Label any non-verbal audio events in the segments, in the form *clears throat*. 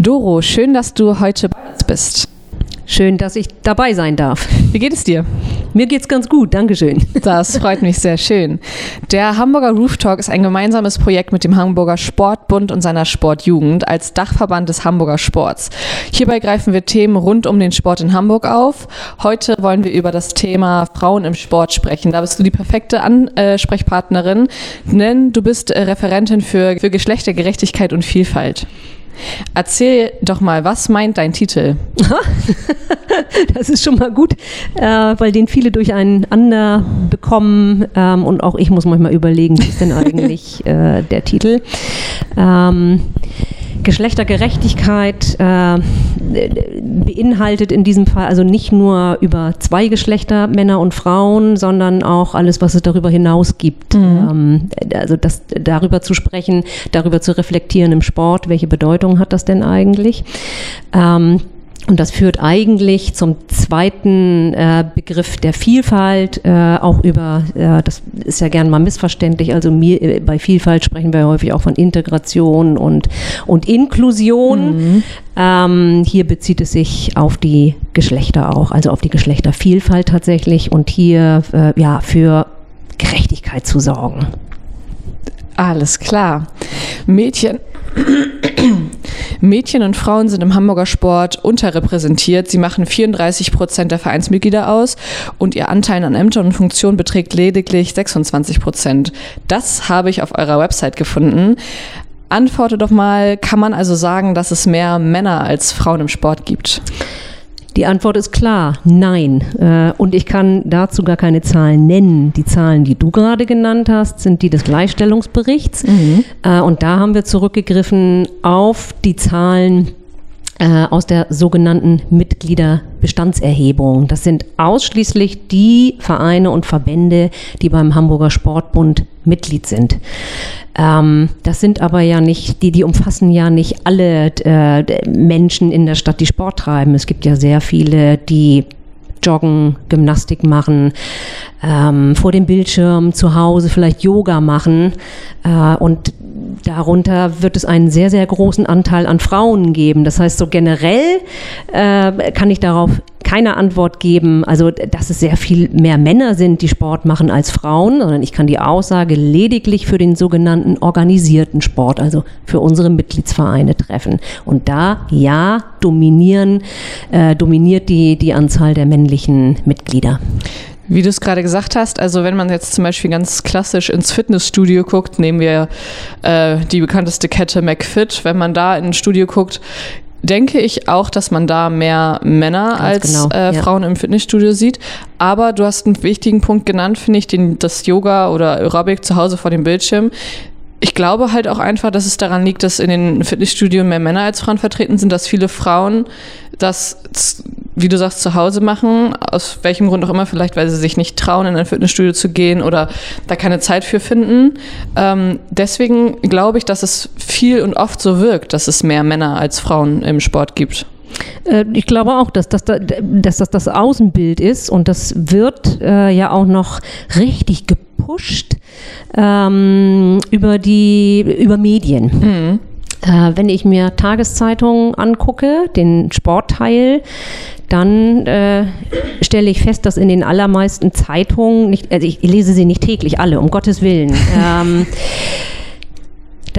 Doro, schön, dass du heute bei uns bist. Schön, dass ich dabei sein darf. Wie geht es dir? Mir geht's ganz gut, Dankeschön. Das freut mich sehr schön. Der Hamburger Roof Talk ist ein gemeinsames Projekt mit dem Hamburger Sportbund und seiner Sportjugend als Dachverband des Hamburger Sports. Hierbei greifen wir Themen rund um den Sport in Hamburg auf. Heute wollen wir über das Thema Frauen im Sport sprechen. Da bist du die perfekte Ansprechpartnerin, denn du bist Referentin für, für Geschlechtergerechtigkeit und Vielfalt. Erzähl doch mal, was meint dein Titel? *laughs* das ist schon mal gut, äh, weil den viele durcheinander bekommen ähm, und auch ich muss manchmal überlegen, wie ist denn *laughs* eigentlich äh, der Titel? Ähm, Geschlechtergerechtigkeit äh, beinhaltet in diesem Fall also nicht nur über zwei Geschlechter, Männer und Frauen, sondern auch alles, was es darüber hinaus gibt. Mhm. Ähm, also das, darüber zu sprechen, darüber zu reflektieren im Sport, welche Bedeutung hat das denn eigentlich? Ähm, und das führt eigentlich zum zweiten äh, Begriff der Vielfalt, äh, auch über, äh, das ist ja gern mal missverständlich, also mir, äh, bei Vielfalt sprechen wir häufig auch von Integration und, und Inklusion. Mhm. Ähm, hier bezieht es sich auf die Geschlechter auch, also auf die Geschlechtervielfalt tatsächlich und hier äh, ja, für Gerechtigkeit zu sorgen. Alles klar. Mädchen Mädchen und Frauen sind im Hamburger Sport unterrepräsentiert. Sie machen 34 Prozent der Vereinsmitglieder aus und ihr Anteil an Ämtern und Funktionen beträgt lediglich 26 Prozent. Das habe ich auf eurer Website gefunden. Antworte doch mal, kann man also sagen, dass es mehr Männer als Frauen im Sport gibt? Die Antwort ist klar, nein. Äh, und ich kann dazu gar keine Zahlen nennen. Die Zahlen, die du gerade genannt hast, sind die des Gleichstellungsberichts. Mhm. Äh, und da haben wir zurückgegriffen auf die Zahlen aus der sogenannten Mitgliederbestandserhebung. Das sind ausschließlich die Vereine und Verbände, die beim Hamburger Sportbund Mitglied sind. Ähm, das sind aber ja nicht, die, die umfassen ja nicht alle äh, Menschen in der Stadt, die Sport treiben. Es gibt ja sehr viele, die joggen, Gymnastik machen, ähm, vor dem Bildschirm zu Hause vielleicht Yoga machen. Äh, und darunter wird es einen sehr, sehr großen Anteil an Frauen geben. Das heißt, so generell äh, kann ich darauf keine Antwort geben, also dass es sehr viel mehr Männer sind, die Sport machen als Frauen, sondern ich kann die Aussage lediglich für den sogenannten organisierten Sport, also für unsere Mitgliedsvereine treffen. Und da, ja, dominieren, äh, dominiert die, die Anzahl der männlichen Mitglieder. Wie du es gerade gesagt hast, also wenn man jetzt zum Beispiel ganz klassisch ins Fitnessstudio guckt, nehmen wir äh, die bekannteste Kette McFit, wenn man da in ein Studio guckt, denke ich auch, dass man da mehr Männer Ganz als genau, äh, Frauen ja. im Fitnessstudio sieht. Aber du hast einen wichtigen Punkt genannt, finde ich, den, das Yoga oder Aerobic zu Hause vor dem Bildschirm. Ich glaube halt auch einfach, dass es daran liegt, dass in den Fitnessstudien mehr Männer als Frauen vertreten sind, dass viele Frauen das, wie du sagst, zu Hause machen, aus welchem Grund auch immer, vielleicht weil sie sich nicht trauen, in ein Fitnessstudio zu gehen oder da keine Zeit für finden. Ähm, deswegen glaube ich, dass es viel und oft so wirkt, dass es mehr Männer als Frauen im Sport gibt. Äh, ich glaube auch, dass das, dass das das Außenbild ist und das wird äh, ja auch noch richtig gepusht ähm, über die über Medien. Mhm. Äh, wenn ich mir Tageszeitungen angucke, den Sportteil, dann äh, stelle ich fest, dass in den allermeisten Zeitungen, nicht, also ich lese sie nicht täglich alle, um Gottes Willen. *laughs* ähm,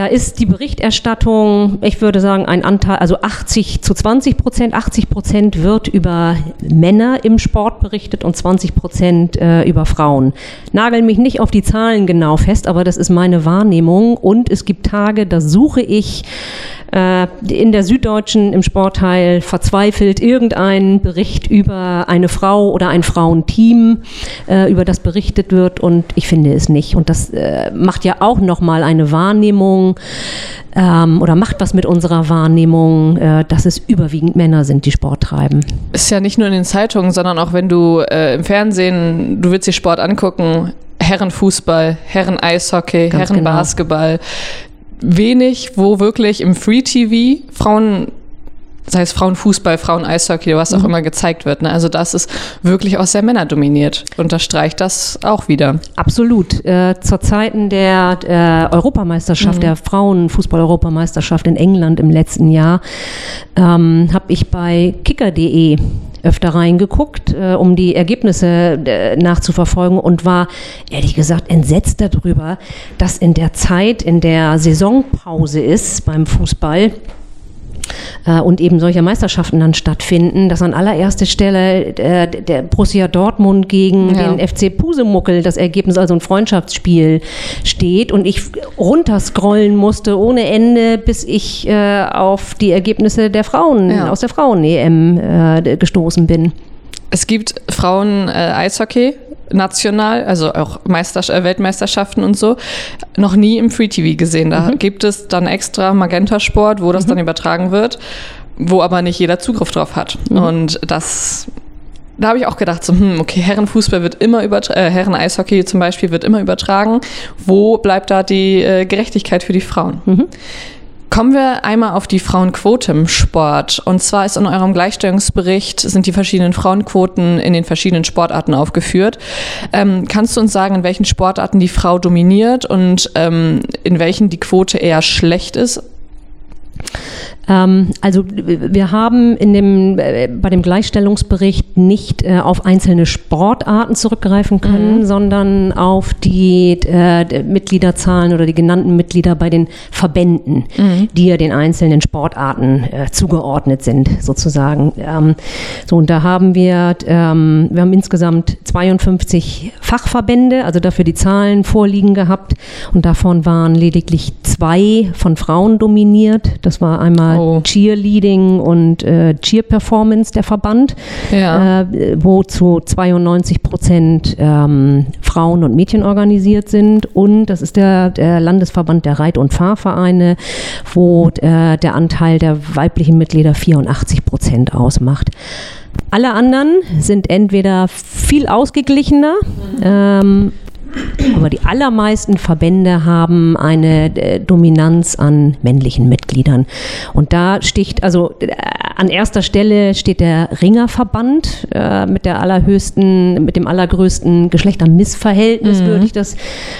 da ist die Berichterstattung, ich würde sagen, ein Anteil, also 80 zu 20 Prozent. 80 Prozent wird über Männer im Sport berichtet und 20 Prozent äh, über Frauen. Nagel mich nicht auf die Zahlen genau fest, aber das ist meine Wahrnehmung. Und es gibt Tage, da suche ich äh, in der Süddeutschen im Sportteil verzweifelt irgendein Bericht über eine Frau oder ein Frauenteam, äh, über das berichtet wird und ich finde es nicht. Und das äh, macht ja auch nochmal eine Wahrnehmung ähm, oder macht was mit unserer Wahrnehmung, äh, dass es überwiegend Männer sind, die Sport treiben. Ist ja nicht nur in den Zeitungen, sondern auch wenn du äh, im Fernsehen, du willst dir Sport angucken, Herrenfußball, Herren-Eishockey, Herren-Basketball. Genau wenig, wo wirklich im Free TV Frauen sei es Frauenfußball, Frauen-Eishockey, was auch mhm. immer gezeigt wird. Ne? Also das ist wirklich auch sehr männerdominiert. Unterstreicht das auch wieder. Absolut. Äh, zur Zeiten der äh, Europameisterschaft, mhm. der Frauenfußball-Europameisterschaft in England im letzten Jahr, ähm, habe ich bei kicker.de öfter reingeguckt, äh, um die Ergebnisse äh, nachzuverfolgen und war ehrlich gesagt entsetzt darüber, dass in der Zeit, in der Saisonpause ist beim Fußball, äh, und eben solche Meisterschaften dann stattfinden, dass an allererster Stelle äh, der Borussia Dortmund gegen ja. den FC Pusemuckel das Ergebnis, also ein Freundschaftsspiel steht und ich runterscrollen musste ohne Ende, bis ich äh, auf die Ergebnisse der Frauen ja. aus der Frauen-EM äh, gestoßen bin. Es gibt Frauen-Eishockey, national, also auch Meister äh, Weltmeisterschaften und so, noch nie im Free TV gesehen. Da mhm. gibt es dann extra Magenta Sport, wo das mhm. dann übertragen wird, wo aber nicht jeder Zugriff drauf hat. Mhm. Und das da habe ich auch gedacht, so, hm, okay, Herrenfußball wird immer übertragen, äh, Herren-Eishockey zum Beispiel wird immer übertragen. Wo bleibt da die äh, Gerechtigkeit für die Frauen? Mhm. Kommen wir einmal auf die Frauenquote im Sport. Und zwar ist in eurem Gleichstellungsbericht sind die verschiedenen Frauenquoten in den verschiedenen Sportarten aufgeführt. Ähm, kannst du uns sagen, in welchen Sportarten die Frau dominiert und ähm, in welchen die Quote eher schlecht ist? Ähm, also wir haben in dem, äh, bei dem Gleichstellungsbericht nicht äh, auf einzelne Sportarten zurückgreifen können, mhm. sondern auf die äh, Mitgliederzahlen oder die genannten Mitglieder bei den Verbänden, mhm. die ja den einzelnen Sportarten zugeordnet sind, sozusagen. Ähm, so, und da haben wir, ähm, wir haben insgesamt 52 Fachverbände, also dafür die Zahlen vorliegen gehabt und davon waren lediglich zwei von Frauen dominiert. Das war einmal oh. Cheerleading und äh, Cheer Performance der Verband, ja. äh, wo zu 92 Prozent ähm, Frauen und Mädchen organisiert sind. Und das ist der, der Landesverband der Reit- und Fahrvereine, wo äh, der Anteil der weiblichen Mitglieder 84 Prozent ausmacht. Alle anderen sind entweder viel ausgeglichener ähm, aber die allermeisten Verbände haben eine äh, Dominanz an männlichen Mitgliedern. Und da sticht, also äh, an erster Stelle steht der Ringerverband äh, mit der allerhöchsten, mit dem allergrößten Geschlechtermissverhältnis, mhm. würde ich das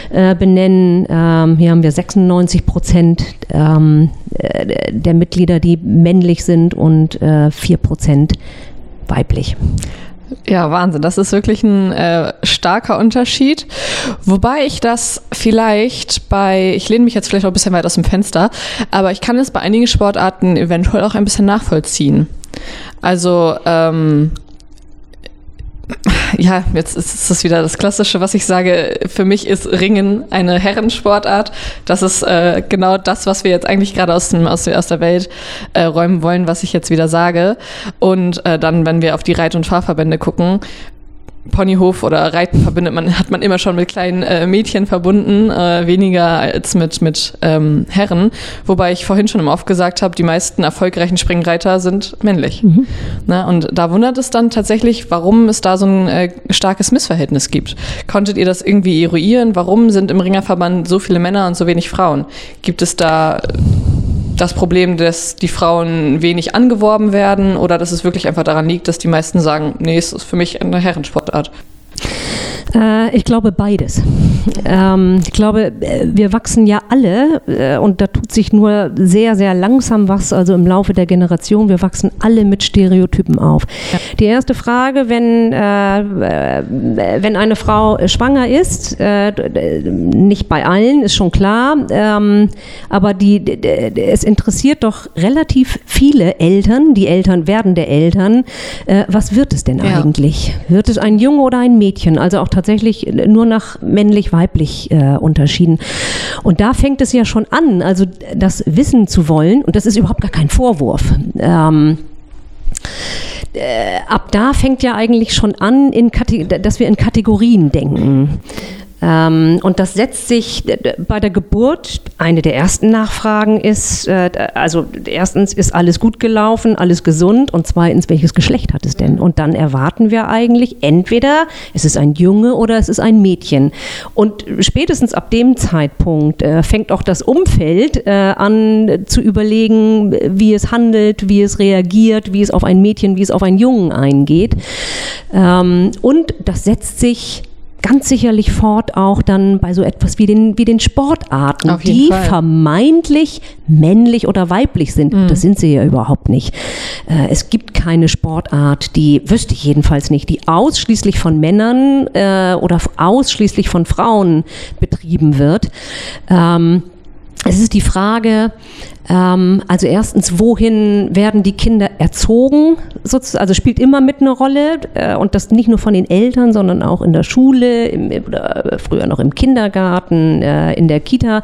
äh, benennen. Ähm, hier haben wir 96 Prozent ähm, äh, der Mitglieder, die männlich sind und äh, 4 Prozent weiblich. Ja, Wahnsinn. Das ist wirklich ein äh, starker Unterschied. Wobei ich das vielleicht bei, ich lehne mich jetzt vielleicht auch ein bisschen weit aus dem Fenster, aber ich kann es bei einigen Sportarten eventuell auch ein bisschen nachvollziehen. Also ähm, ja, jetzt ist es wieder das Klassische, was ich sage. Für mich ist Ringen eine Herrensportart. Das ist äh, genau das, was wir jetzt eigentlich gerade aus, aus, aus der Welt äh, räumen wollen, was ich jetzt wieder sage. Und äh, dann, wenn wir auf die Reit- und Fahrverbände gucken, Ponyhof oder Reiten verbindet man, hat man immer schon mit kleinen äh, Mädchen verbunden, äh, weniger als mit, mit ähm, Herren. Wobei ich vorhin schon im Off gesagt habe, die meisten erfolgreichen Springreiter sind männlich. Mhm. Na, und da wundert es dann tatsächlich, warum es da so ein äh, starkes Missverhältnis gibt. Konntet ihr das irgendwie eruieren? Warum sind im Ringerverband so viele Männer und so wenig Frauen? Gibt es da das Problem, dass die Frauen wenig angeworben werden oder dass es wirklich einfach daran liegt, dass die meisten sagen, nee, es ist für mich eine Herrensportart? Äh, ich glaube beides. Ähm, ich glaube, wir wachsen ja alle äh, und da tut sich nur sehr, sehr langsam was, also im Laufe der Generation. Wir wachsen alle mit Stereotypen auf. Die erste Frage, wenn, äh, wenn eine Frau schwanger ist, äh, nicht bei allen, ist schon klar, ähm, aber die, es interessiert doch relativ viele Eltern, die Eltern werden der Eltern, äh, was wird es denn ja. eigentlich? Wird es ein Junge oder ein Mädchen? Also auch tatsächlich nur nach männlich-weiblich äh, unterschieden. Und da fängt es ja schon an, also das wissen zu wollen, und das ist überhaupt gar kein Vorwurf. Ähm, äh, ab da fängt ja eigentlich schon an, in dass wir in Kategorien denken. Ähm, und das setzt sich bei der Geburt, eine der ersten Nachfragen ist, äh, also erstens, ist alles gut gelaufen, alles gesund und zweitens, welches Geschlecht hat es denn? Und dann erwarten wir eigentlich entweder, es ist ein Junge oder es ist ein Mädchen. Und spätestens ab dem Zeitpunkt äh, fängt auch das Umfeld äh, an zu überlegen, wie es handelt, wie es reagiert, wie es auf ein Mädchen, wie es auf einen Jungen eingeht. Ähm, und das setzt sich ganz sicherlich fort auch dann bei so etwas wie den, wie den Sportarten, die Fall. vermeintlich männlich oder weiblich sind. Mhm. Das sind sie ja überhaupt nicht. Äh, es gibt keine Sportart, die, wüsste ich jedenfalls nicht, die ausschließlich von Männern äh, oder ausschließlich von Frauen betrieben wird. Ähm, es ist die Frage, ähm, also erstens, wohin werden die Kinder erzogen? Also spielt immer mit eine Rolle äh, und das nicht nur von den Eltern, sondern auch in der Schule im, oder früher noch im Kindergarten, äh, in der Kita.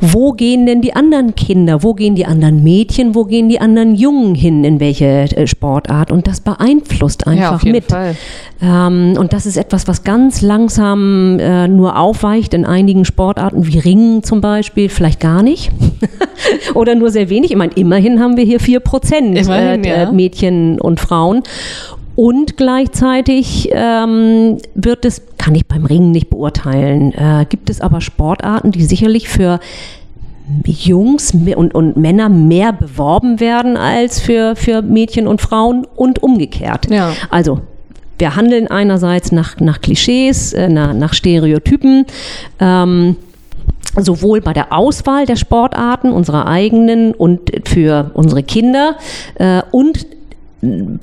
Wo gehen denn die anderen Kinder? Wo gehen die anderen Mädchen? Wo gehen die anderen Jungen hin? In welche äh, Sportart? Und das beeinflusst einfach ja, mit. Ähm, und das ist etwas, was ganz langsam äh, nur aufweicht in einigen Sportarten wie Ringen zum Beispiel, vielleicht gar nicht. *laughs* oder nur sehr wenig. Ich meine, immerhin haben wir hier vier Prozent äh, ja. Mädchen und Frauen. Und gleichzeitig ähm, wird es, kann ich beim Ringen nicht beurteilen, äh, gibt es aber Sportarten, die sicherlich für Jungs und, und Männer mehr beworben werden als für, für Mädchen und Frauen und umgekehrt. Ja. Also wir handeln einerseits nach, nach Klischees, äh, nach, nach Stereotypen. Ähm, sowohl bei der Auswahl der Sportarten unserer eigenen und für unsere Kinder äh, und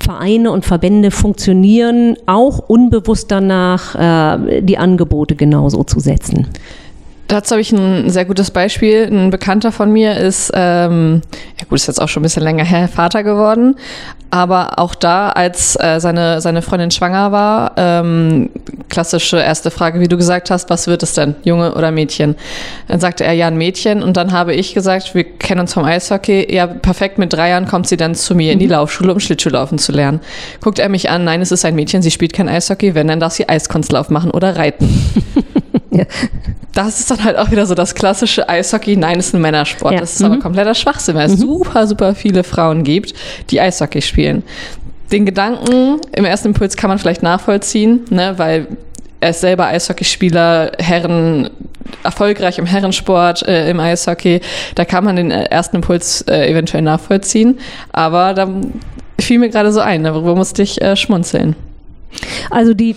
Vereine und Verbände funktionieren auch unbewusst danach, äh, die Angebote genauso zu setzen. Dazu habe ich ein sehr gutes Beispiel. Ein Bekannter von mir ist, ähm, ja gut, ist jetzt auch schon ein bisschen länger her, Vater geworden. Aber auch da, als äh, seine, seine Freundin schwanger war, ähm, klassische erste Frage, wie du gesagt hast, was wird es denn, Junge oder Mädchen? Dann sagte er, ja, ein Mädchen. Und dann habe ich gesagt, wir kennen uns vom Eishockey. Ja, perfekt, mit drei Jahren kommt sie dann zu mir in die mhm. Laufschule, um Schlittschuhlaufen zu lernen. Guckt er mich an, nein, es ist ein Mädchen, sie spielt kein Eishockey. Wenn, dann darf sie Eiskunstlauf machen oder reiten. *laughs* ja das ist dann halt auch wieder so das klassische Eishockey. Nein, ist ein Männersport. Ja. Das ist mhm. aber kompletter Schwachsinn, weil es mhm. super, super viele Frauen gibt, die Eishockey spielen. Den Gedanken im ersten Impuls kann man vielleicht nachvollziehen, ne, weil er ist selber Eishockeyspieler, Herren, erfolgreich im Herrensport, äh, im Eishockey. Da kann man den ersten Impuls äh, eventuell nachvollziehen. Aber da fiel mir gerade so ein, darüber musste ich äh, schmunzeln. Also die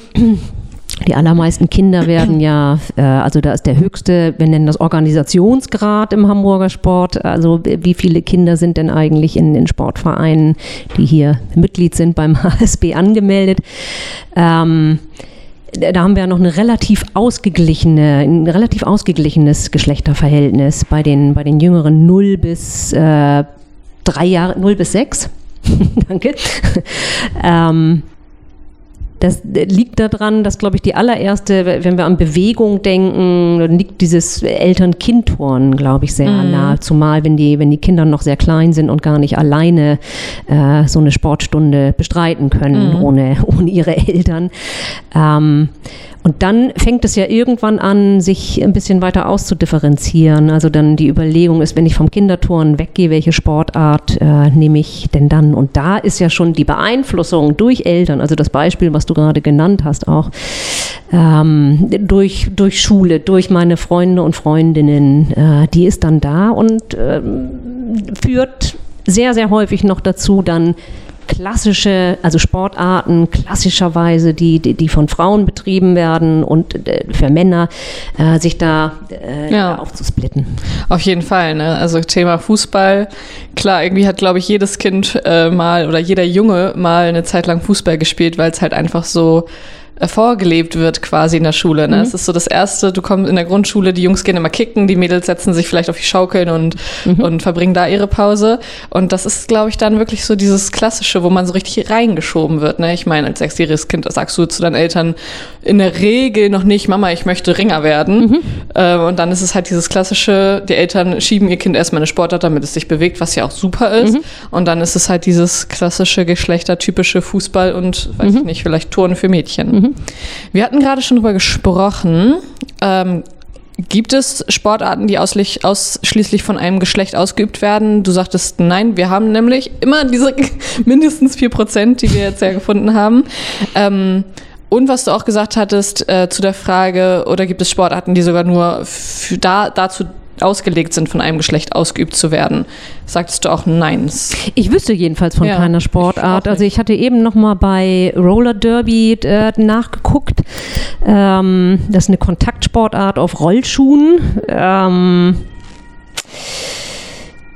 die allermeisten Kinder werden ja, äh, also da ist der höchste, wir nennen das Organisationsgrad im Hamburger Sport. Also wie viele Kinder sind denn eigentlich in den Sportvereinen, die hier Mitglied sind beim *laughs* HSB angemeldet? Ähm, da haben wir ja noch eine relativ ausgeglichene, ein relativ ausgeglichenes Geschlechterverhältnis bei den, bei den Jüngeren 0 bis äh, drei Jahre, 0 bis 6. *laughs* Danke. ähm, das liegt daran, dass, glaube ich, die allererste, wenn wir an Bewegung denken, dann liegt dieses Eltern-Kind-Turnen, glaube ich, sehr mhm. nahe. Zumal, wenn die, wenn die Kinder noch sehr klein sind und gar nicht alleine äh, so eine Sportstunde bestreiten können, mhm. ohne, *laughs* ohne ihre Eltern. Ähm, und dann fängt es ja irgendwann an, sich ein bisschen weiter auszudifferenzieren. Also dann die Überlegung ist, wenn ich vom Kinderturnen weggehe, welche Sportart äh, nehme ich denn dann? Und da ist ja schon die Beeinflussung durch Eltern, also das Beispiel, was du gerade genannt hast, auch ähm, durch, durch Schule, durch meine Freunde und Freundinnen, äh, die ist dann da und äh, führt sehr, sehr häufig noch dazu, dann klassische, also Sportarten klassischerweise, die, die, die von Frauen betrieben werden und äh, für Männer, äh, sich da äh, ja. aufzusplitten. Auf jeden Fall, ne? Also Thema Fußball, klar, irgendwie hat, glaube ich, jedes Kind äh, mal oder jeder Junge mal eine Zeit lang Fußball gespielt, weil es halt einfach so vorgelebt wird quasi in der Schule. Ne? Mhm. Es ist so das Erste, du kommst in der Grundschule, die Jungs gehen immer kicken, die Mädels setzen sich vielleicht auf die Schaukeln und, mhm. und verbringen da ihre Pause. Und das ist, glaube ich, dann wirklich so dieses Klassische, wo man so richtig reingeschoben wird. Ne? Ich meine, als sechsjähriges Kind sagst du zu deinen Eltern in der Regel noch nicht, Mama, ich möchte Ringer werden. Mhm. Ähm, und dann ist es halt dieses Klassische, die Eltern schieben ihr Kind erstmal eine Sportart, damit es sich bewegt, was ja auch super ist. Mhm. Und dann ist es halt dieses klassische, geschlechtertypische Fußball und, weiß ich mhm. nicht, vielleicht Turnen für Mädchen. Wir hatten gerade schon drüber gesprochen. Ähm, Gibt es Sportarten, die ausschließlich von einem Geschlecht ausgeübt werden? Du sagtest nein, wir haben nämlich immer diese *laughs* mindestens vier Prozent, die wir jetzt ja gefunden haben. Ähm, und was du auch gesagt hattest äh, zu der Frage, oder gibt es Sportarten, die sogar nur da, dazu ausgelegt sind, von einem Geschlecht ausgeübt zu werden. Sagtest du auch nein? Ich wüsste jedenfalls von ja, keiner Sportart. Ich also ich hatte eben noch mal bei Roller Derby äh, nachgeguckt. Ähm, das ist eine Kontaktsportart auf Rollschuhen, ähm,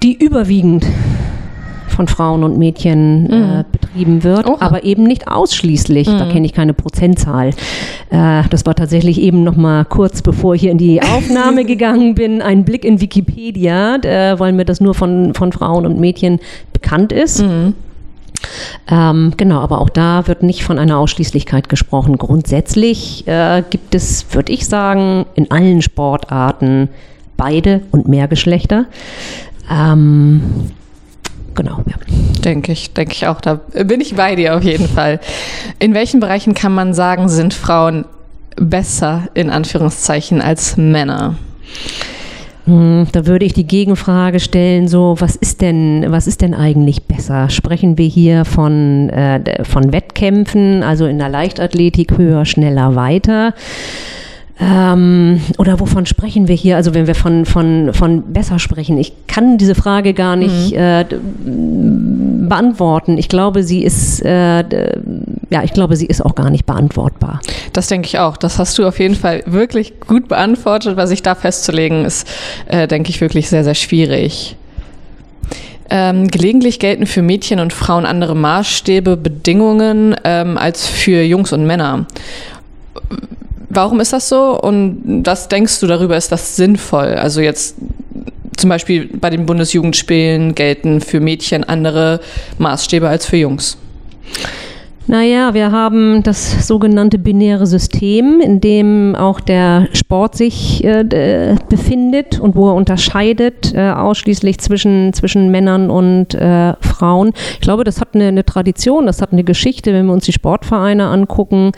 die überwiegend von Frauen und Mädchen äh, betrieben wird, Oha. aber eben nicht ausschließlich. Mhm. Da kenne ich keine Prozentzahl. Äh, das war tatsächlich eben noch mal kurz bevor ich hier in die *laughs* Aufnahme gegangen bin, ein Blick in Wikipedia, äh, weil mir das nur von, von Frauen und Mädchen bekannt ist. Mhm. Ähm, genau, aber auch da wird nicht von einer Ausschließlichkeit gesprochen. Grundsätzlich äh, gibt es, würde ich sagen, in allen Sportarten beide und mehr Geschlechter. Ähm, genau, ja. Denke ich, denke ich auch. Da bin ich bei dir auf jeden Fall. In welchen Bereichen kann man sagen, sind Frauen besser in Anführungszeichen als Männer? Hm, da würde ich die Gegenfrage stellen, so, was ist denn, was ist denn eigentlich besser? Sprechen wir hier von, äh, von Wettkämpfen, also in der Leichtathletik höher, schneller, weiter? Ähm, oder wovon sprechen wir hier? Also wenn wir von, von, von besser sprechen, ich kann diese Frage gar nicht mhm. äh, beantworten. Ich glaube, sie ist, äh, ja, ich glaube, sie ist auch gar nicht beantwortbar. Das denke ich auch. Das hast du auf jeden Fall wirklich gut beantwortet. Was sich da festzulegen ist, äh, denke ich, wirklich sehr, sehr schwierig. Ähm, gelegentlich gelten für Mädchen und Frauen andere Maßstäbe, Bedingungen ähm, als für Jungs und Männer. Warum ist das so und was denkst du darüber, ist das sinnvoll? Also jetzt zum Beispiel bei den Bundesjugendspielen gelten für Mädchen andere Maßstäbe als für Jungs. Naja, wir haben das sogenannte binäre System, in dem auch der Sport sich äh, befindet und wo er unterscheidet äh, ausschließlich zwischen, zwischen Männern und äh, Frauen. Ich glaube, das hat eine, eine, Tradition, das hat eine Geschichte, wenn wir uns die Sportvereine angucken.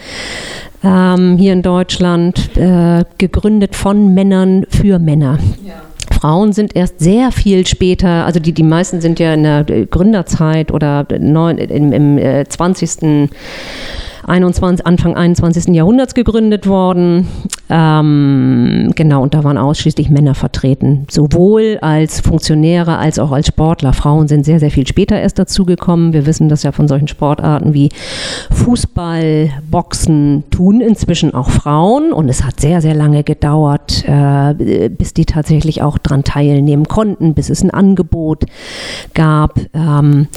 Ähm, hier in Deutschland, äh, gegründet von Männern für Männer. Ja. Frauen sind erst sehr viel später, also die, die meisten sind ja in der Gründerzeit oder neun, im, im äh, 20. 21, Anfang 21. Jahrhunderts gegründet worden. Ähm, genau, und da waren ausschließlich Männer vertreten, sowohl als Funktionäre als auch als Sportler. Frauen sind sehr, sehr viel später erst dazugekommen. Wir wissen das ja von solchen Sportarten wie Fußball, Boxen, tun inzwischen auch Frauen. Und es hat sehr, sehr lange gedauert, äh, bis die tatsächlich auch daran teilnehmen konnten, bis es ein Angebot gab. Ähm,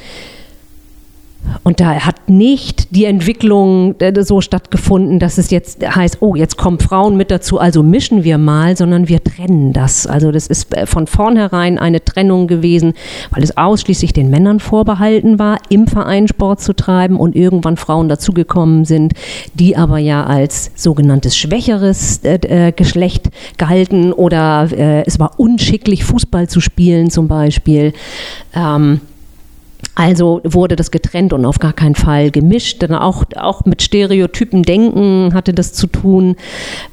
und da hat nicht die Entwicklung äh, so stattgefunden, dass es jetzt heißt, oh, jetzt kommen Frauen mit dazu, also mischen wir mal, sondern wir trennen das. Also das ist äh, von vornherein eine Trennung gewesen, weil es ausschließlich den Männern vorbehalten war, im Verein Sport zu treiben und irgendwann Frauen dazugekommen sind, die aber ja als sogenanntes schwächeres äh, Geschlecht galten oder es war unschicklich, Fußball zu spielen zum Beispiel. Ähm, also wurde das getrennt und auf gar keinen Fall gemischt. Dann auch, auch mit Stereotypen denken hatte das zu tun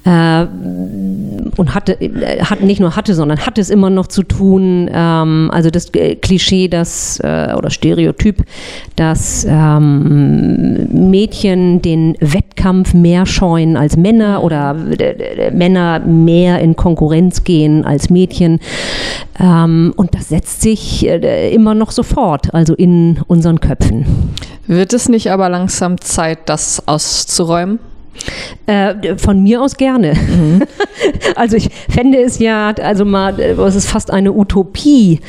äh, und hatte, äh, hat nicht nur hatte, sondern hat es immer noch zu tun. Ähm, also das Klischee, das äh, oder Stereotyp, dass ähm, Mädchen den Wettkampf mehr scheuen als Männer oder äh, Männer mehr in Konkurrenz gehen als Mädchen. Ähm, und das setzt sich äh, immer noch sofort. Also in unseren Köpfen. Wird es nicht aber langsam Zeit, das auszuräumen? Äh, von mir aus gerne. Mhm. *laughs* Also ich fände es ja, also mal, es ist fast eine Utopie,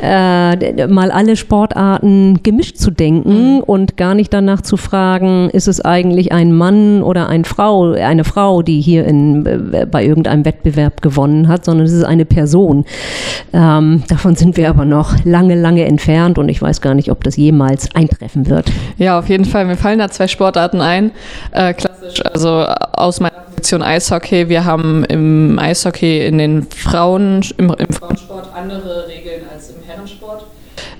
äh, mal alle Sportarten gemischt zu denken mhm. und gar nicht danach zu fragen, ist es eigentlich ein Mann oder eine Frau, eine Frau, die hier in, äh, bei irgendeinem Wettbewerb gewonnen hat, sondern es ist eine Person. Ähm, davon sind wir aber noch lange, lange entfernt und ich weiß gar nicht, ob das jemals eintreffen wird. Ja, auf jeden Fall. Mir fallen da zwei Sportarten ein. Äh, klassisch also aus meiner Position Eishockey, wir haben im Eishockey in den Frauen, im, im Frauensport andere Regeln als im Herrensport.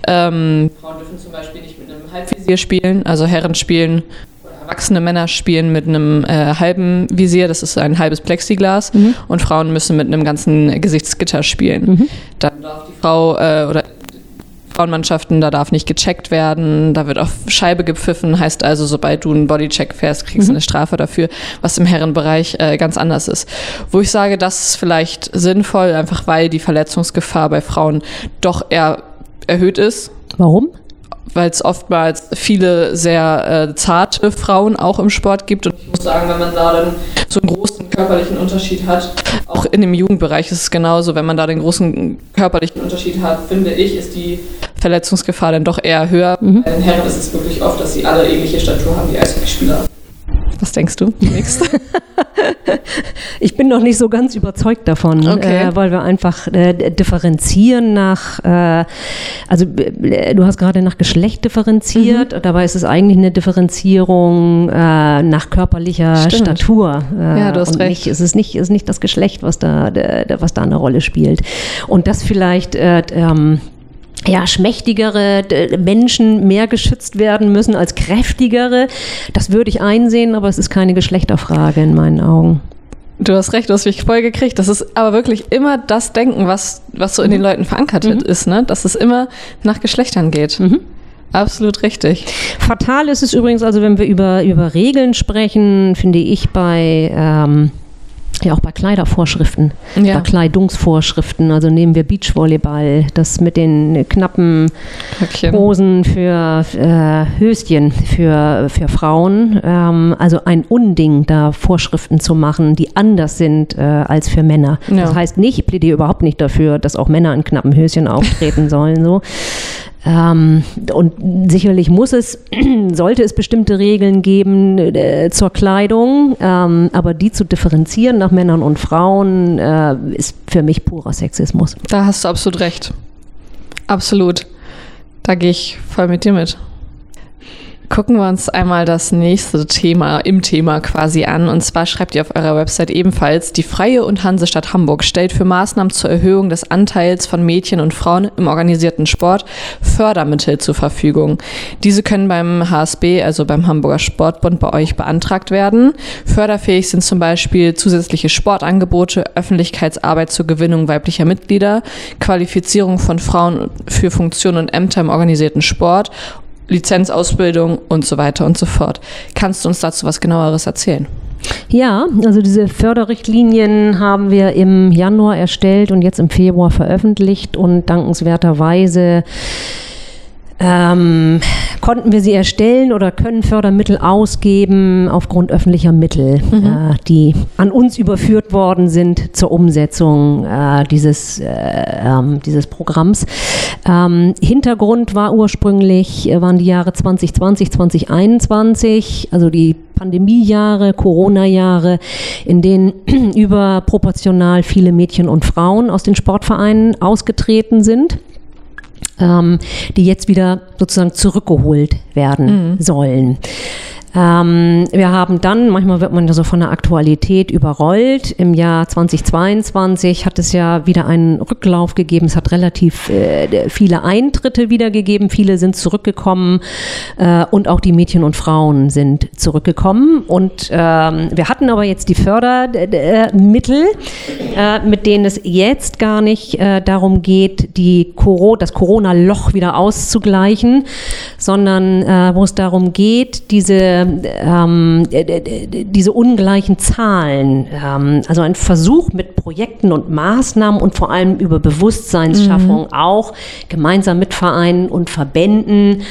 Ähm, Frauen dürfen zum Beispiel nicht mit einem Halbvisier spielen, also Herren spielen oder erwachsene Männer spielen mit einem äh, halben Visier, das ist ein halbes Plexiglas, mhm. und Frauen müssen mit einem ganzen Gesichtsgitter spielen. Mhm. Dann darf die Frau äh, oder Frauenmannschaften, da darf nicht gecheckt werden, da wird auf Scheibe gepfiffen, heißt also, sobald du einen Bodycheck fährst, kriegst du mhm. eine Strafe dafür, was im Herrenbereich äh, ganz anders ist. Wo ich sage, das ist vielleicht sinnvoll, einfach weil die Verletzungsgefahr bei Frauen doch eher erhöht ist. Warum? Weil es oftmals viele sehr äh, zarte Frauen auch im Sport gibt. Und ich muss sagen, wenn man da dann so einen großen körperlichen Unterschied hat, auch in dem Jugendbereich ist es genauso, wenn man da den großen körperlichen Unterschied hat, finde ich, ist die Verletzungsgefahr dann doch eher höher. Mhm. Bei den Herren ist es wirklich oft, dass sie alle ähnliche Statur haben wie Eishockeyspieler. Was denkst du? *laughs* ich bin noch nicht so ganz überzeugt davon, okay. äh, weil wir einfach äh, differenzieren nach, äh, also äh, du hast gerade nach Geschlecht differenziert, mhm. dabei ist es eigentlich eine Differenzierung äh, nach körperlicher Stimmt. Statur. Äh, ja, du hast recht. Nicht, es ist nicht, ist nicht das Geschlecht, was da, was da eine Rolle spielt. Und das vielleicht ähm, ja, schmächtigere Menschen mehr geschützt werden müssen als kräftigere. Das würde ich einsehen, aber es ist keine Geschlechterfrage in meinen Augen. Du hast recht, du hast mich voll gekriegt. Das ist aber wirklich immer das Denken, was, was so in den mhm. Leuten verankert mhm. ist, ne? dass es immer nach Geschlechtern geht. Mhm. Absolut richtig. Fatal ist es übrigens, also wenn wir über, über Regeln sprechen, finde ich bei ähm, ja auch bei Kleidervorschriften, ja. bei Kleidungsvorschriften. Also nehmen wir Beachvolleyball, das mit den knappen Höckchen. Hosen für äh, Höschen für, für Frauen. Ähm, also ein Unding, da Vorschriften zu machen, die anders sind äh, als für Männer. Ja. Das heißt nicht, ich plädiere überhaupt nicht dafür, dass auch Männer in knappen Höschen auftreten sollen. So. Ähm, und sicherlich muss es, *clears throat* sollte es bestimmte Regeln geben äh, zur Kleidung, ähm, aber die zu differenzieren nach Männern und Frauen äh, ist für mich purer Sexismus. Da hast du absolut recht. Absolut. Da gehe ich voll mit dir mit. Gucken wir uns einmal das nächste Thema im Thema quasi an. Und zwar schreibt ihr auf eurer Website ebenfalls, die Freie und Hansestadt Hamburg stellt für Maßnahmen zur Erhöhung des Anteils von Mädchen und Frauen im organisierten Sport Fördermittel zur Verfügung. Diese können beim HSB, also beim Hamburger Sportbund, bei euch beantragt werden. Förderfähig sind zum Beispiel zusätzliche Sportangebote, Öffentlichkeitsarbeit zur Gewinnung weiblicher Mitglieder, Qualifizierung von Frauen für Funktionen und Ämter im organisierten Sport Lizenzausbildung und so weiter und so fort. Kannst du uns dazu was genaueres erzählen? Ja, also diese Förderrichtlinien haben wir im Januar erstellt und jetzt im Februar veröffentlicht und dankenswerterweise ähm, konnten wir sie erstellen oder können Fördermittel ausgeben aufgrund öffentlicher Mittel, mhm. äh, die an uns überführt worden sind zur Umsetzung äh, dieses, äh, ähm, dieses Programms. Ähm, Hintergrund war ursprünglich, äh, waren die Jahre 2020, 2021, also die Pandemiejahre, Corona-Jahre, in denen *clears throat* überproportional viele Mädchen und Frauen aus den Sportvereinen ausgetreten sind die jetzt wieder sozusagen zurückgeholt werden mhm. sollen. Ähm, wir haben dann, manchmal wird man ja so von der Aktualität überrollt. Im Jahr 2022 hat es ja wieder einen Rücklauf gegeben. Es hat relativ äh, viele Eintritte wieder gegeben. Viele sind zurückgekommen äh, und auch die Mädchen und Frauen sind zurückgekommen. Und ähm, wir hatten aber jetzt die Fördermittel, äh, mit denen es jetzt gar nicht äh, darum geht, die Coro das Corona-Loch wieder auszugleichen, sondern äh, wo es darum geht, diese ähm, diese ungleichen Zahlen, ähm, also ein Versuch mit Projekten und Maßnahmen und vor allem über Bewusstseinsschaffung mhm. auch gemeinsam mit Vereinen und Verbänden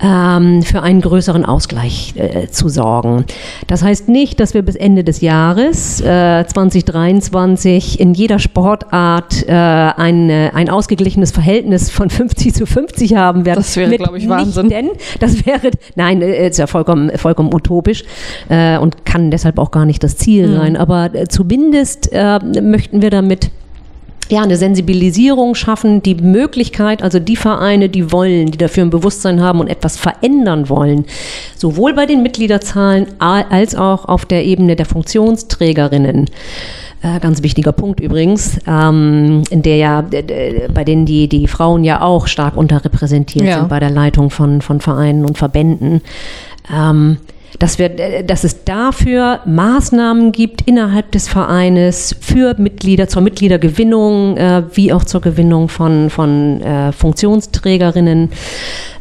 ähm, für einen größeren Ausgleich äh, zu sorgen. Das heißt nicht, dass wir bis Ende des Jahres äh, 2023 in jeder Sportart äh, ein, ein ausgeglichenes Verhältnis von 50 zu 50 haben werden. Das wäre, glaube ich, Wahnsinn. Denn das wäre, nein, äh, ist ja vollkommen, vollkommen utopisch äh, und kann deshalb auch gar nicht das Ziel mhm. sein. Aber äh, zumindest möchten wir damit ja, eine Sensibilisierung schaffen, die Möglichkeit, also die Vereine, die wollen, die dafür ein Bewusstsein haben und etwas verändern wollen, sowohl bei den Mitgliederzahlen als auch auf der Ebene der Funktionsträgerinnen. Äh, ganz wichtiger Punkt übrigens, ähm, in der ja, bei denen die, die Frauen ja auch stark unterrepräsentiert ja. sind bei der Leitung von, von Vereinen und Verbänden. Ähm, dass, wir, äh, dass es dafür Maßnahmen gibt innerhalb des Vereines für Mitglieder, zur Mitgliedergewinnung, äh, wie auch zur Gewinnung von, von äh, Funktionsträgerinnen.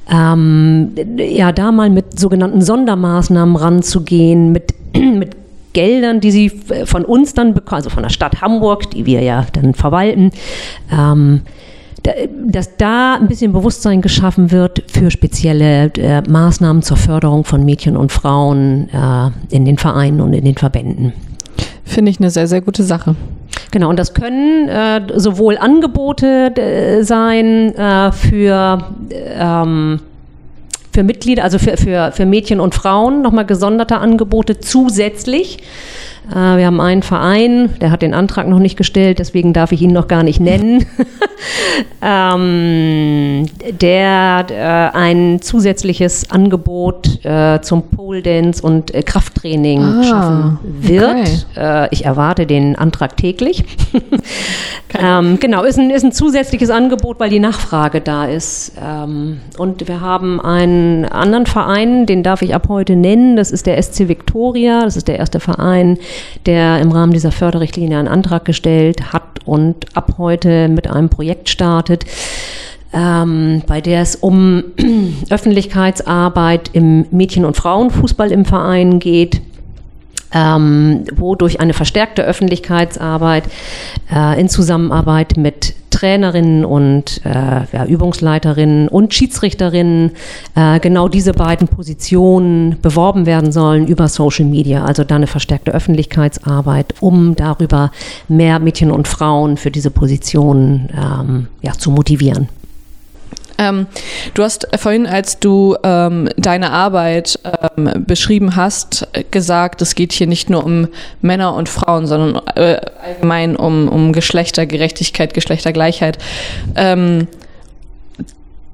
Ähm, ja, da mal mit sogenannten Sondermaßnahmen ranzugehen, mit, *clears throat* mit Geldern, die sie von uns dann bekommen, also von der Stadt Hamburg, die wir ja dann verwalten, ähm, dass da ein bisschen Bewusstsein geschaffen wird für spezielle äh, Maßnahmen zur Förderung von Mädchen und Frauen äh, in den Vereinen und in den Verbänden. Finde ich eine sehr, sehr gute Sache. Genau, und das können äh, sowohl Angebote äh, sein äh, für ähm, für Mitglieder, also für, für, für Mädchen und Frauen nochmal gesonderte Angebote zusätzlich. Äh, wir haben einen Verein, der hat den Antrag noch nicht gestellt, deswegen darf ich ihn noch gar nicht nennen, *laughs* ähm, der äh, ein zusätzliches Angebot äh, zum Pole Dance und äh, Krafttraining ah, schaffen wird. Okay. Äh, ich erwarte den Antrag täglich. *laughs* ähm, genau, ist ein, ist ein zusätzliches Angebot, weil die Nachfrage da ist. Ähm, und wir haben einen anderen Verein, den darf ich ab heute nennen, das ist der SC Victoria, das ist der erste Verein, der im Rahmen dieser Förderrichtlinie einen Antrag gestellt hat und ab heute mit einem Projekt startet. Ähm, bei der es um *clears throat* Öffentlichkeitsarbeit im Mädchen- und Frauenfußball im Verein geht, ähm, wo eine verstärkte Öffentlichkeitsarbeit äh, in Zusammenarbeit mit Trainerinnen und äh, ja, Übungsleiterinnen und Schiedsrichterinnen äh, genau diese beiden Positionen beworben werden sollen über Social Media. Also da eine verstärkte Öffentlichkeitsarbeit, um darüber mehr Mädchen und Frauen für diese Positionen ähm, ja, zu motivieren. Ähm, du hast vorhin, als du ähm, deine Arbeit ähm, beschrieben hast, gesagt, es geht hier nicht nur um Männer und Frauen, sondern äh, allgemein um, um Geschlechtergerechtigkeit, Geschlechtergleichheit. Ähm,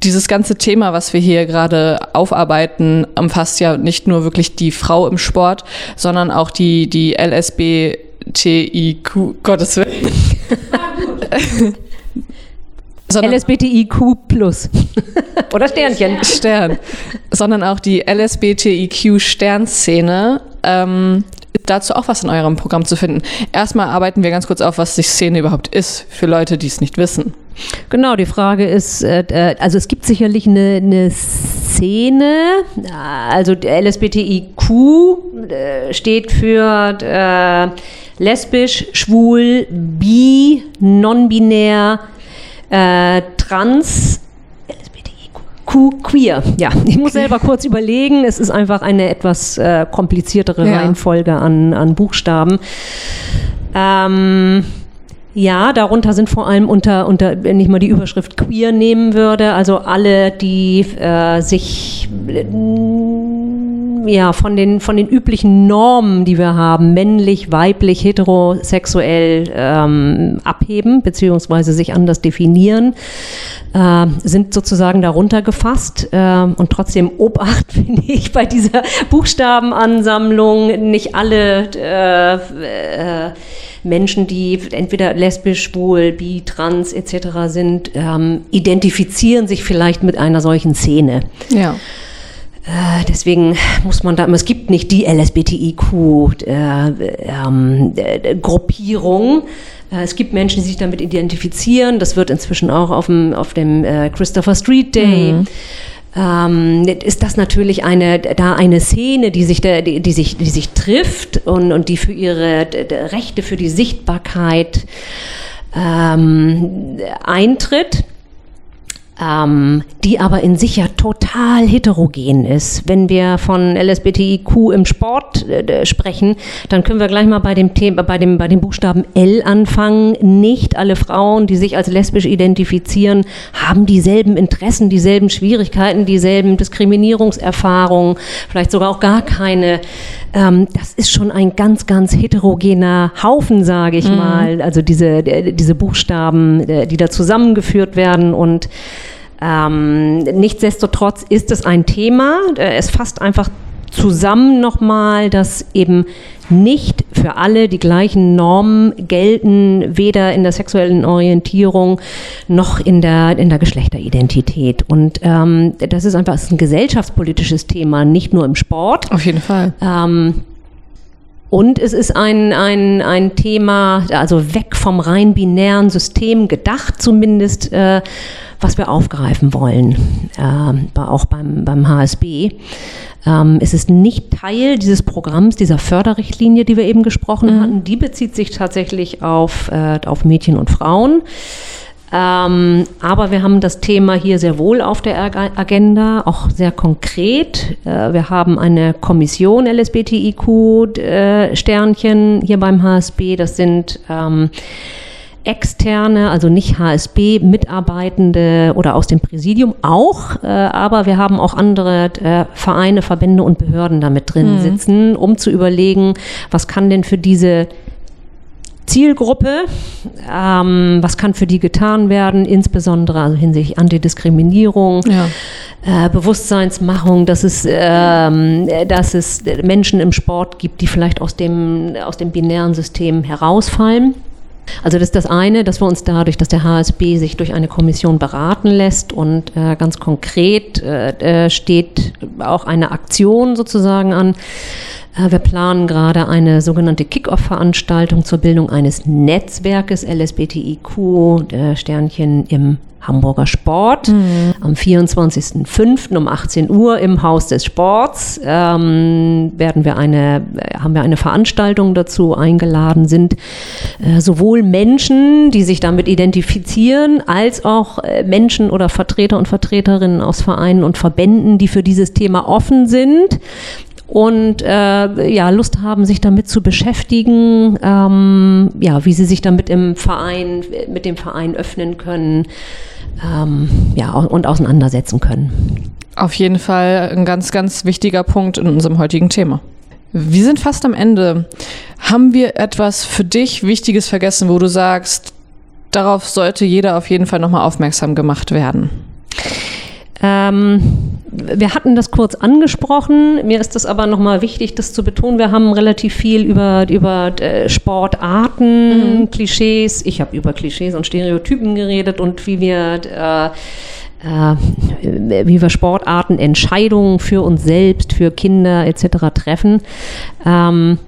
dieses ganze Thema, was wir hier gerade aufarbeiten, umfasst ja nicht nur wirklich die Frau im Sport, sondern auch die, die LSBTIQ, Gottes Willen. *laughs* Sondern LSBTIQ plus. *laughs* Oder Sternchen. Stern. Sondern auch die LSBTIQ-Sternszene. Ähm, dazu auch was in eurem Programm zu finden. Erstmal arbeiten wir ganz kurz auf, was die Szene überhaupt ist, für Leute, die es nicht wissen. Genau, die Frage ist, äh, äh also es gibt sicherlich eine, eine Szene, also LSBTIQ äh, steht für äh, lesbisch, schwul, bi, non-binär, äh, trans, queer. Ja, ich muss selber kurz überlegen. Es ist einfach eine etwas äh, kompliziertere ja. Reihenfolge an, an Buchstaben. Ähm, ja, darunter sind vor allem unter, unter, wenn ich mal die Überschrift queer nehmen würde, also alle, die äh, sich ja, von den, von den üblichen Normen, die wir haben, männlich, weiblich, heterosexuell ähm, abheben, beziehungsweise sich anders definieren, äh, sind sozusagen darunter gefasst. Äh, und trotzdem Obacht, *laughs* finde ich, bei dieser Buchstabenansammlung, nicht alle äh, äh, Menschen, die entweder lesbisch, schwul, bi, trans etc. sind, ähm, identifizieren sich vielleicht mit einer solchen Szene. Ja. Äh, deswegen muss man da, es gibt nicht die LSBTIQ-Gruppierung. Äh, äh, es gibt Menschen, die sich damit identifizieren. Das wird inzwischen auch auf dem, auf dem Christopher Street Day. Mhm. Ähm, ist das natürlich eine da eine Szene, die sich die, die sich die sich trifft und, und die für ihre Rechte für die Sichtbarkeit ähm, eintritt ähm, die aber in sich ja total heterogen ist. Wenn wir von LSBTIQ im Sport äh, sprechen, dann können wir gleich mal bei dem Thema, bei dem, bei dem Buchstaben L anfangen. Nicht alle Frauen, die sich als lesbisch identifizieren, haben dieselben Interessen, dieselben Schwierigkeiten, dieselben Diskriminierungserfahrungen, vielleicht sogar auch gar keine. Ähm, das ist schon ein ganz, ganz heterogener Haufen, sage ich mhm. mal. Also diese, äh, diese Buchstaben, äh, die da zusammengeführt werden und ähm, nichtsdestotrotz ist es ein Thema. Äh, es fasst einfach zusammen nochmal, dass eben nicht für alle die gleichen Normen gelten, weder in der sexuellen Orientierung noch in der, in der Geschlechteridentität. Und ähm, das ist einfach das ist ein gesellschaftspolitisches Thema, nicht nur im Sport. Auf jeden Fall. Ähm, und es ist ein, ein, ein Thema, also weg vom rein binären System gedacht zumindest, äh, was wir aufgreifen wollen, äh, auch beim, beim HSB. Ähm, es ist nicht Teil dieses Programms, dieser Förderrichtlinie, die wir eben gesprochen mhm. hatten. Die bezieht sich tatsächlich auf, äh, auf Mädchen und Frauen. Ähm, aber wir haben das Thema hier sehr wohl auf der Agenda, auch sehr konkret. Äh, wir haben eine Kommission LSBTIQ-Sternchen äh, hier beim HSB. Das sind ähm, externe, also nicht HSB-Mitarbeitende oder aus dem Präsidium auch, äh, aber wir haben auch andere äh, Vereine, Verbände und Behörden damit drin mhm. sitzen, um zu überlegen, was kann denn für diese Zielgruppe, ähm, was kann für die getan werden, insbesondere also hinsichtlich Antidiskriminierung, ja. äh, Bewusstseinsmachung, dass es, ähm, dass es Menschen im Sport gibt, die vielleicht aus dem, aus dem binären System herausfallen. Also das ist das eine, dass wir uns dadurch, dass der HSB sich durch eine Kommission beraten lässt und äh, ganz konkret äh, äh, steht auch eine Aktion sozusagen an. Äh, wir planen gerade eine sogenannte Kick-Off-Veranstaltung zur Bildung eines Netzwerkes LSBTIQ, äh, Sternchen im Hamburger Sport mhm. am 24.05. um 18 Uhr im Haus des Sports ähm, werden wir eine, haben wir eine Veranstaltung dazu eingeladen, sind äh, sowohl Menschen, die sich damit identifizieren, als auch äh, Menschen oder Vertreter und Vertreterinnen aus Vereinen und Verbänden, die für dieses Thema offen sind und äh, ja, Lust haben, sich damit zu beschäftigen, ähm, ja, wie sie sich damit im Verein, mit dem Verein öffnen können ähm, ja, und auseinandersetzen können. Auf jeden Fall ein ganz, ganz wichtiger Punkt in unserem heutigen Thema. Wir sind fast am Ende. Haben wir etwas für dich Wichtiges vergessen, wo du sagst, darauf sollte jeder auf jeden Fall nochmal aufmerksam gemacht werden? Ähm, wir hatten das kurz angesprochen. Mir ist es aber nochmal wichtig, das zu betonen. Wir haben relativ viel über, über äh, Sportarten, mhm. Klischees. Ich habe über Klischees und Stereotypen geredet und wie wir äh, äh, wie wir Sportarten, Entscheidungen für uns selbst, für Kinder etc. treffen. Ähm,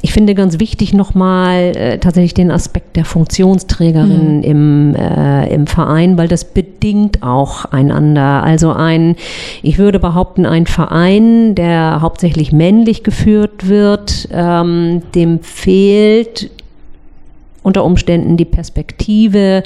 ich finde ganz wichtig nochmal äh, tatsächlich den Aspekt der Funktionsträgerin mhm. im, äh, im Verein, weil das bedingt auch einander. Also ein, ich würde behaupten, ein Verein, der hauptsächlich männlich geführt wird, ähm, dem fehlt unter Umständen die Perspektive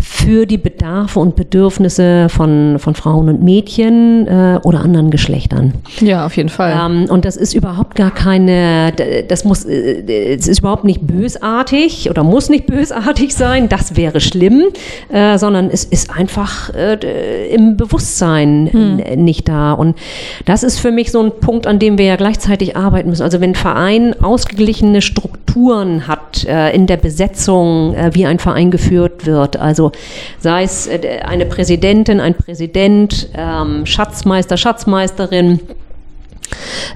für die Bedarfe und Bedürfnisse von, von Frauen und Mädchen äh, oder anderen Geschlechtern. Ja, auf jeden Fall. Ähm, und das ist überhaupt gar keine, das muss, äh, es ist überhaupt nicht bösartig oder muss nicht bösartig sein, das wäre schlimm, äh, sondern es ist einfach äh, im Bewusstsein hm. nicht da. Und das ist für mich so ein Punkt, an dem wir ja gleichzeitig arbeiten müssen. Also wenn ein Verein ausgeglichene Strukturen hat äh, in der Besetzung, Besetzung, äh, wie ein Verein geführt wird. Also sei es äh, eine Präsidentin, ein Präsident, ähm, Schatzmeister, Schatzmeisterin.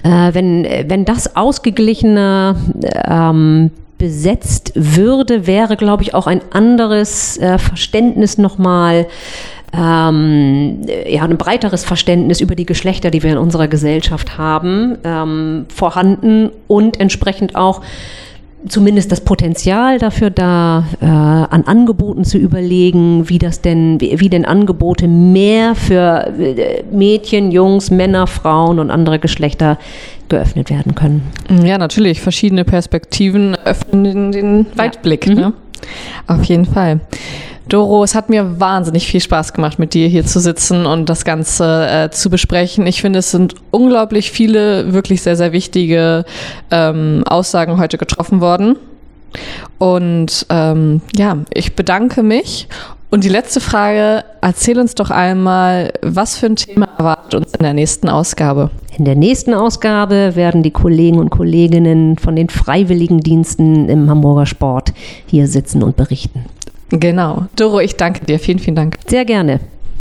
Äh, wenn, wenn das ausgeglichener ähm, besetzt würde, wäre, glaube ich, auch ein anderes äh, Verständnis nochmal ähm, ja, ein breiteres Verständnis über die Geschlechter, die wir in unserer Gesellschaft haben, ähm, vorhanden und entsprechend auch zumindest das Potenzial dafür da, äh, an Angeboten zu überlegen, wie das denn, wie, wie denn Angebote mehr für äh, Mädchen, Jungs, Männer, Frauen und andere Geschlechter geöffnet werden können. Ja, natürlich. Verschiedene Perspektiven öffnen den Weitblick. Ja. Ne? Auf jeden Fall. Doro, es hat mir wahnsinnig viel Spaß gemacht, mit dir hier zu sitzen und das Ganze äh, zu besprechen. Ich finde, es sind unglaublich viele wirklich sehr, sehr wichtige ähm, Aussagen heute getroffen worden. Und ähm, ja, ich bedanke mich. Und die letzte Frage, erzähl uns doch einmal, was für ein Thema erwartet uns in der nächsten Ausgabe? In der nächsten Ausgabe werden die Kollegen und Kolleginnen von den Freiwilligendiensten im Hamburger Sport hier sitzen und berichten. Genau. Doro, ich danke dir. Vielen, vielen Dank. Sehr gerne.